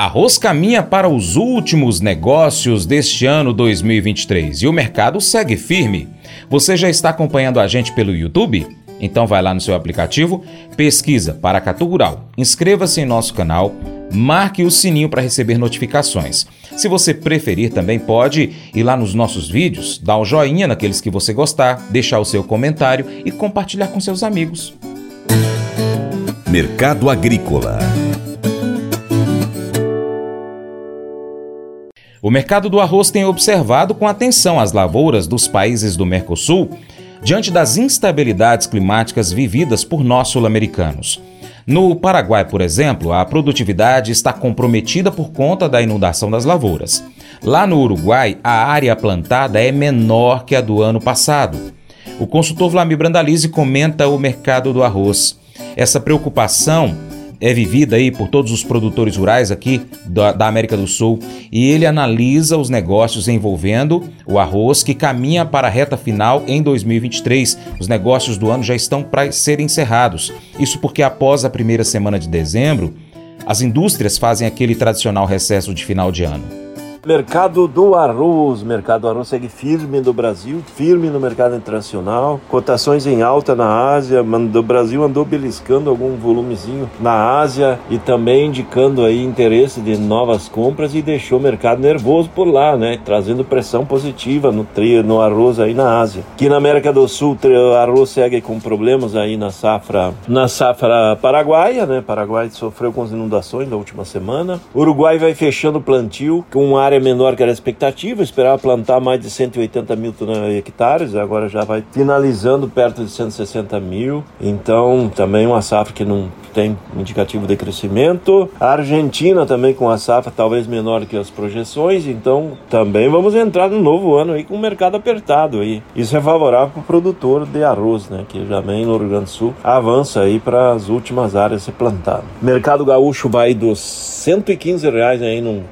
Arroz caminha para os últimos negócios deste ano 2023 e o mercado segue firme. Você já está acompanhando a gente pelo YouTube? Então vai lá no seu aplicativo, pesquisa Paracatu Rural, inscreva-se em nosso canal, marque o sininho para receber notificações. Se você preferir, também pode ir lá nos nossos vídeos, dar um joinha naqueles que você gostar, deixar o seu comentário e compartilhar com seus amigos. Mercado Agrícola O mercado do arroz tem observado com atenção as lavouras dos países do Mercosul diante das instabilidades climáticas vividas por nós sul-americanos. No Paraguai, por exemplo, a produtividade está comprometida por conta da inundação das lavouras. Lá no Uruguai, a área plantada é menor que a do ano passado. O consultor Vlamir Brandalize comenta o mercado do arroz. Essa preocupação é vivida aí por todos os produtores rurais aqui da, da, América do Sul e ele analisa os negócios envolvendo o arroz que caminha para a reta final em 2023. Os negócios do ano já estão para ser encerrados. Isso porque após a primeira semana de dezembro, as indústrias fazem aquele tradicional recesso de final de ano. Mercado do arroz, mercado do arroz segue firme no Brasil, firme no mercado internacional, cotações em alta na Ásia, do Brasil andou beliscando algum volumezinho na Ásia e também indicando aí interesse de novas compras e deixou o mercado nervoso por lá, né, trazendo pressão positiva no trio, no arroz aí na Ásia. Aqui na América do Sul, o arroz segue com problemas aí na safra, na safra paraguaia, né, Paraguai sofreu com as inundações da última semana. Uruguai vai fechando o plantio com área é menor que era a expectativa, esperava plantar mais de 180 mil hectares, agora já vai finalizando perto de 160 mil, então também uma safra que não tem indicativo de crescimento. A Argentina também com a safra talvez menor que as projeções, então também vamos entrar no novo ano aí com o mercado apertado aí. Isso é favorável para o produtor de arroz, né, que vem no Rio Grande do Sul avança aí para as últimas áreas se plantar. Mercado gaúcho vai dos 115 reais aí num,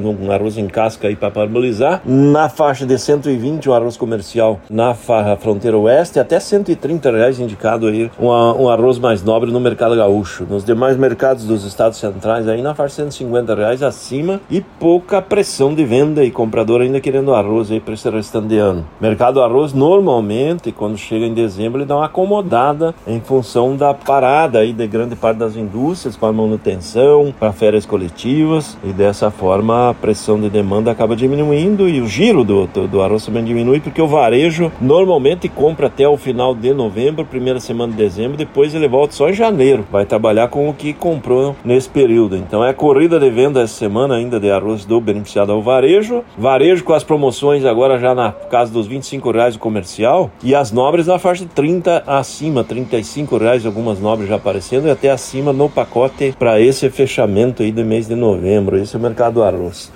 num arroz em casca aí para parabolizar. Na faixa de 120 o arroz comercial na fronteira oeste, até 130 reais indicado aí um, um arroz mais nobre no mercado gaúcho. Nos demais mercados dos estados centrais aí na faixa de 150 reais acima e pouca pressão de venda e comprador ainda querendo arroz aí para esse restante de ano. Mercado arroz normalmente quando chega em dezembro ele dá uma acomodada em função da parada aí de grande parte das indústrias para manutenção, para férias coletivas e dessa forma a pressão de demanda acaba diminuindo e o giro do, do, do arroz também diminui, porque o varejo normalmente compra até o final de novembro, primeira semana de dezembro, depois ele volta só em janeiro. Vai trabalhar com o que comprou nesse período. Então é corrida de venda essa semana ainda de arroz do beneficiado ao varejo. Varejo com as promoções agora já na casa dos 25 reais o comercial e as nobres na faixa de 30 acima, 35 reais, algumas nobres já aparecendo e até acima no pacote para esse fechamento aí do mês de novembro. Esse é o mercado do arroz.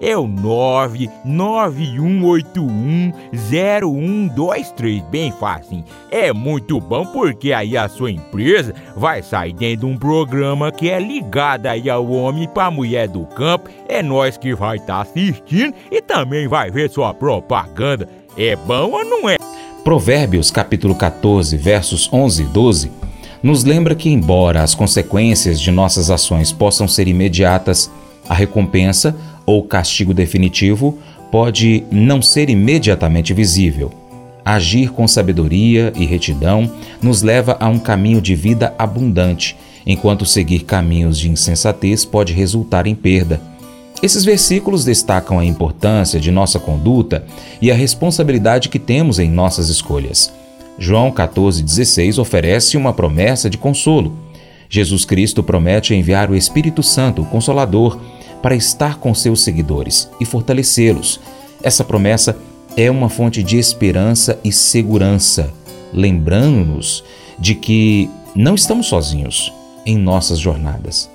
é o 991810123, bem fácil. É muito bom porque aí a sua empresa vai sair dentro de um programa que é ligado aí ao homem para mulher do campo. É nós que vai estar tá assistindo e também vai ver sua propaganda. É bom ou não é? Provérbios capítulo 14, versos 11 e 12 nos lembra que, embora as consequências de nossas ações possam ser imediatas, a recompensa ou castigo definitivo pode não ser imediatamente visível. Agir com sabedoria e retidão nos leva a um caminho de vida abundante, enquanto seguir caminhos de insensatez pode resultar em perda. Esses versículos destacam a importância de nossa conduta e a responsabilidade que temos em nossas escolhas. João 14,16 oferece uma promessa de consolo. Jesus Cristo promete enviar o Espírito Santo, o Consolador, para estar com seus seguidores e fortalecê-los. Essa promessa é uma fonte de esperança e segurança, lembrando-nos de que não estamos sozinhos em nossas jornadas.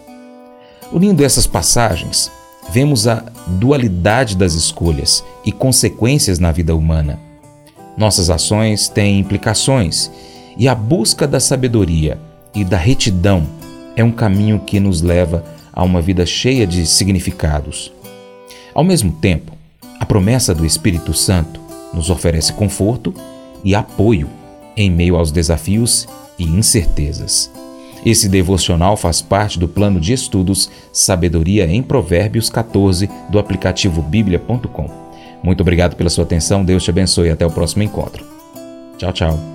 Unindo essas passagens, vemos a dualidade das escolhas e consequências na vida humana. Nossas ações têm implicações e a busca da sabedoria e da retidão é um caminho que nos leva a uma vida cheia de significados. Ao mesmo tempo, a promessa do Espírito Santo nos oferece conforto e apoio em meio aos desafios e incertezas. Esse devocional faz parte do plano de estudos Sabedoria em Provérbios 14 do aplicativo bíblia.com. Muito obrigado pela sua atenção, Deus te abençoe e até o próximo encontro. Tchau, tchau.